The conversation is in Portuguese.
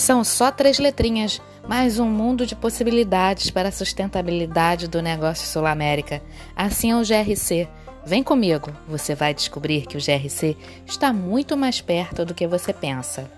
São só três letrinhas, mais um mundo de possibilidades para a sustentabilidade do negócio Sul América. Assim é o GRC. Vem comigo, você vai descobrir que o GRC está muito mais perto do que você pensa.